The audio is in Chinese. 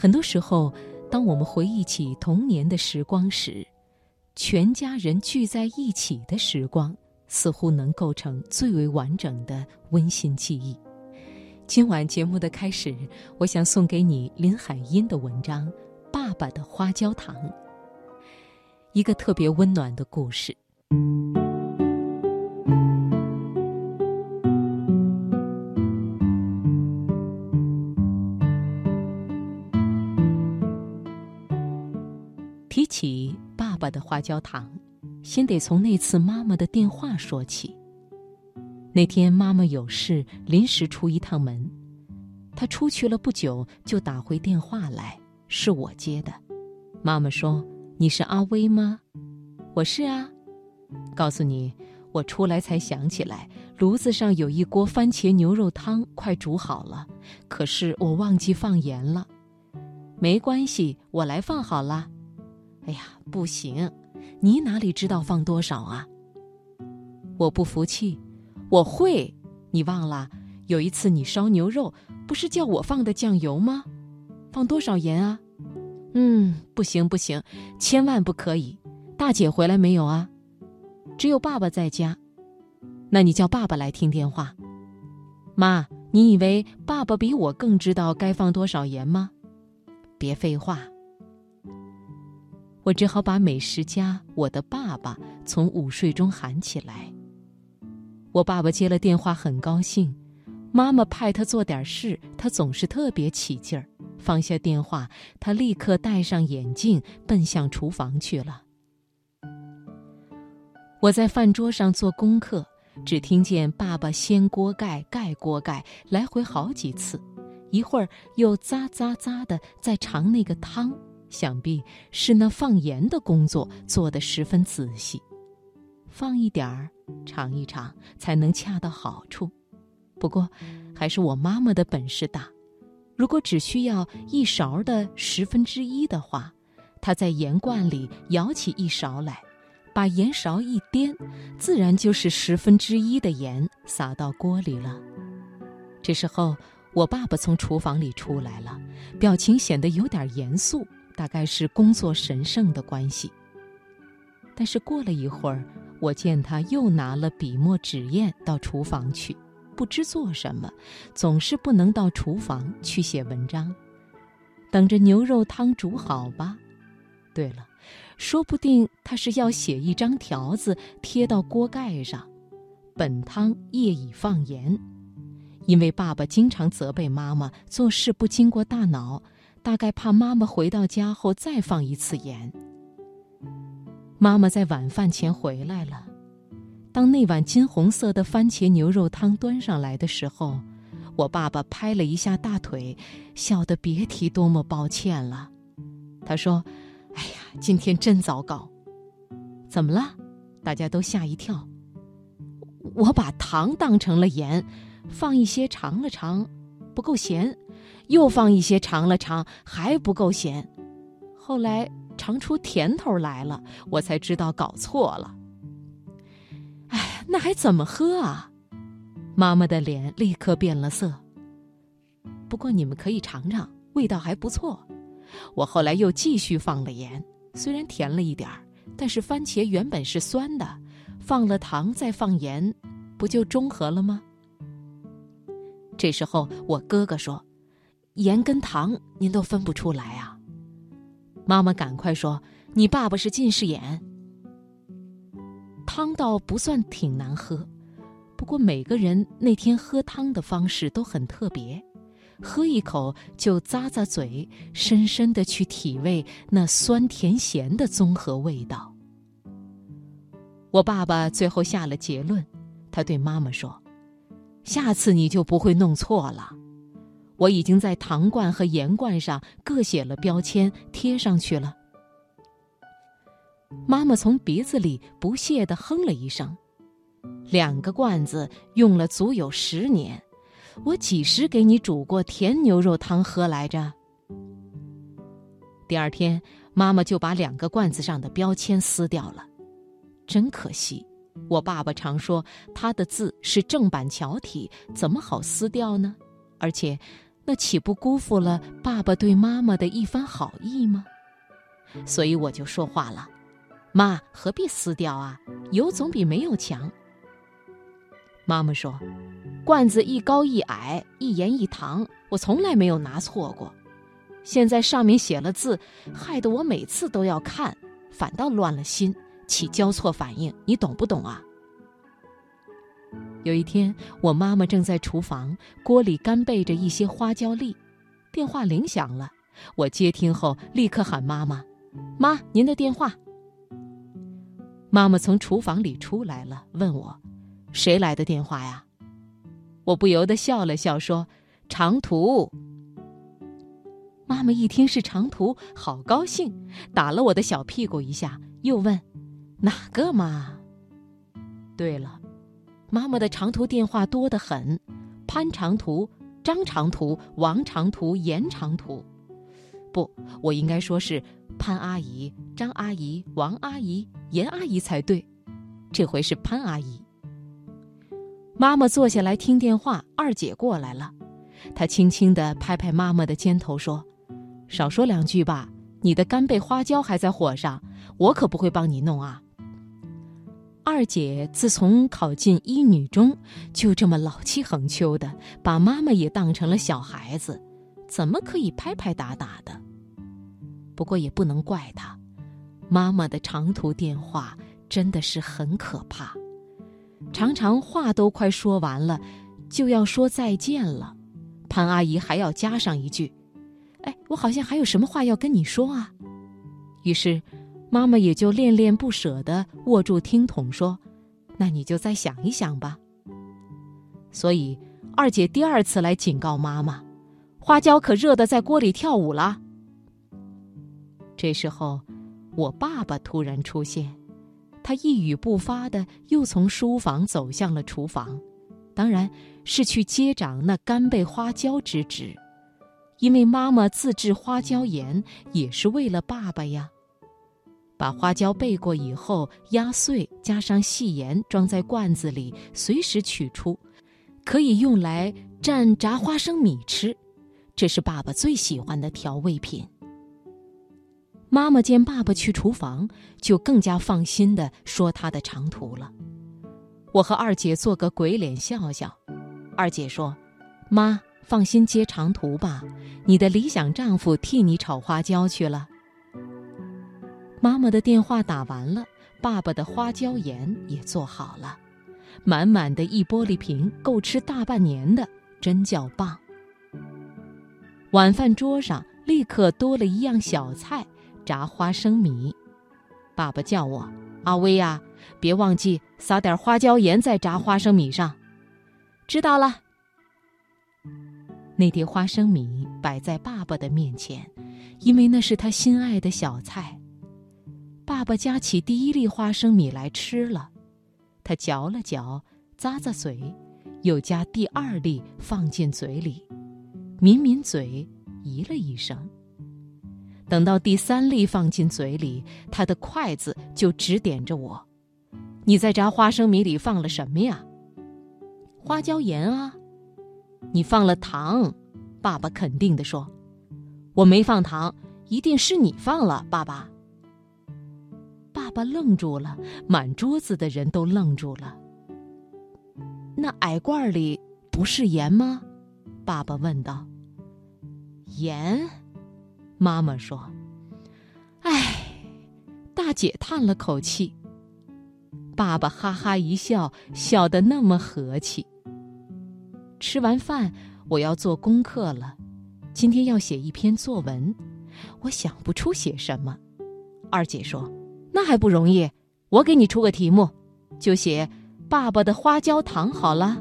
很多时候，当我们回忆起童年的时光时，全家人聚在一起的时光，似乎能构成最为完整的温馨记忆。今晚节目的开始，我想送给你林海音的文章《爸爸的花椒糖》，一个特别温暖的故事。的花椒糖，先得从那次妈妈的电话说起。那天妈妈有事，临时出一趟门，她出去了不久，就打回电话来，是我接的。妈妈说：“你是阿威吗？”“我是啊。”“告诉你，我出来才想起来，炉子上有一锅番茄牛肉汤，快煮好了，可是我忘记放盐了。”“没关系，我来放好了。”哎呀，不行！你哪里知道放多少啊？我不服气，我会。你忘了有一次你烧牛肉，不是叫我放的酱油吗？放多少盐啊？嗯，不行不行，千万不可以！大姐回来没有啊？只有爸爸在家。那你叫爸爸来听电话。妈，你以为爸爸比我更知道该放多少盐吗？别废话。我只好把美食家我的爸爸从午睡中喊起来。我爸爸接了电话，很高兴。妈妈派他做点事，他总是特别起劲儿。放下电话，他立刻戴上眼镜，奔向厨房去了。我在饭桌上做功课，只听见爸爸掀锅盖、盖锅盖，来回好几次，一会儿又咂咂咂的在尝那个汤。想必是那放盐的工作做得十分仔细，放一点儿，尝一尝，才能恰到好处。不过，还是我妈妈的本事大。如果只需要一勺的十分之一的话，她在盐罐里舀起一勺来，把盐勺一颠，自然就是十分之一的盐撒到锅里了。这时候，我爸爸从厨房里出来了，表情显得有点严肃。大概是工作神圣的关系。但是过了一会儿，我见他又拿了笔墨纸砚到厨房去，不知做什么，总是不能到厨房去写文章，等着牛肉汤煮好吧。对了，说不定他是要写一张条子贴到锅盖上：“本汤业已放盐。”因为爸爸经常责备妈妈做事不经过大脑。大概怕妈妈回到家后再放一次盐。妈妈在晚饭前回来了，当那碗金红色的番茄牛肉汤端上来的时候，我爸爸拍了一下大腿，笑得别提多么抱歉了。他说：“哎呀，今天真糟糕。怎么了？”大家都吓一跳。我把糖当成了盐，放一些尝了尝，不够咸。又放一些尝了尝，还不够咸。后来尝出甜头来了，我才知道搞错了。哎，那还怎么喝啊？妈妈的脸立刻变了色。不过你们可以尝尝，味道还不错。我后来又继续放了盐，虽然甜了一点儿，但是番茄原本是酸的，放了糖再放盐，不就中和了吗？这时候我哥哥说。盐跟糖您都分不出来啊！妈妈赶快说：“你爸爸是近视眼。”汤倒不算挺难喝，不过每个人那天喝汤的方式都很特别，喝一口就咂咂嘴，深深的去体味那酸甜咸的综合味道。我爸爸最后下了结论，他对妈妈说：“下次你就不会弄错了。”我已经在糖罐和盐罐上各写了标签，贴上去了。妈妈从鼻子里不屑地哼了一声：“两个罐子用了足有十年，我几时给你煮过甜牛肉汤喝来着？”第二天，妈妈就把两个罐子上的标签撕掉了，真可惜。我爸爸常说他的字是正板桥体，怎么好撕掉呢？而且。那岂不辜负了爸爸对妈妈的一番好意吗？所以我就说话了：“妈，何必撕掉啊？有总比没有强。”妈妈说：“罐子一高一矮，一盐一糖，我从来没有拿错过。现在上面写了字，害得我每次都要看，反倒乱了心，起交错反应。你懂不懂啊？”有一天，我妈妈正在厨房，锅里干备着一些花椒粒，电话铃响了。我接听后，立刻喊妈妈：“妈，您的电话。”妈妈从厨房里出来了，问我：“谁来的电话呀？”我不由得笑了笑，说：“长途。”妈妈一听是长途，好高兴，打了我的小屁股一下，又问：“哪个嘛？”对了。妈妈的长途电话多得很，潘长途、张长途、王长途、严长途，不，我应该说是潘阿姨、张阿姨、王阿姨、严阿姨才对。这回是潘阿姨。妈妈坐下来听电话，二姐过来了，她轻轻地拍拍妈妈的肩头说：“少说两句吧，你的干贝花椒还在火上，我可不会帮你弄啊。”二姐自从考进一女中，就这么老气横秋的，把妈妈也当成了小孩子，怎么可以拍拍打打的？不过也不能怪她，妈妈的长途电话真的是很可怕，常常话都快说完了，就要说再见了，潘阿姨还要加上一句：“哎，我好像还有什么话要跟你说啊。”于是。妈妈也就恋恋不舍地握住听筒说：“那你就再想一想吧。”所以二姐第二次来警告妈妈：“花椒可热得在锅里跳舞了。”这时候，我爸爸突然出现，他一语不发的又从书房走向了厨房，当然是去接掌那干贝花椒之职，因为妈妈自制花椒盐也是为了爸爸呀。把花椒备过以后，压碎，加上细盐，装在罐子里，随时取出，可以用来蘸炸花生米吃。这是爸爸最喜欢的调味品。妈妈见爸爸去厨房，就更加放心的说他的长途了。我和二姐做个鬼脸笑笑。二姐说：“妈，放心接长途吧，你的理想丈夫替你炒花椒去了。”妈妈的电话打完了，爸爸的花椒盐也做好了，满满的一玻璃瓶，够吃大半年的，真叫棒。晚饭桌上立刻多了一样小菜——炸花生米。爸爸叫我阿威呀，别忘记撒点花椒盐在炸花生米上。知道了。那碟花生米摆在爸爸的面前，因为那是他心爱的小菜。爸爸夹起第一粒花生米来吃了，他嚼了嚼，咂咂嘴，又夹第二粒放进嘴里，抿抿嘴，咦了一声。等到第三粒放进嘴里，他的筷子就指点着我：“你在炸花生米里放了什么呀？”“花椒盐啊。”“你放了糖。”爸爸肯定地说。“我没放糖，一定是你放了，爸爸。”爸爸愣住了，满桌子的人都愣住了。那矮罐里不是盐吗？爸爸问道。盐，妈妈说。唉，大姐叹了口气。爸爸哈哈一笑，笑得那么和气。吃完饭，我要做功课了。今天要写一篇作文，我想不出写什么。二姐说。那还不容易，我给你出个题目，就写“爸爸的花椒糖”好了。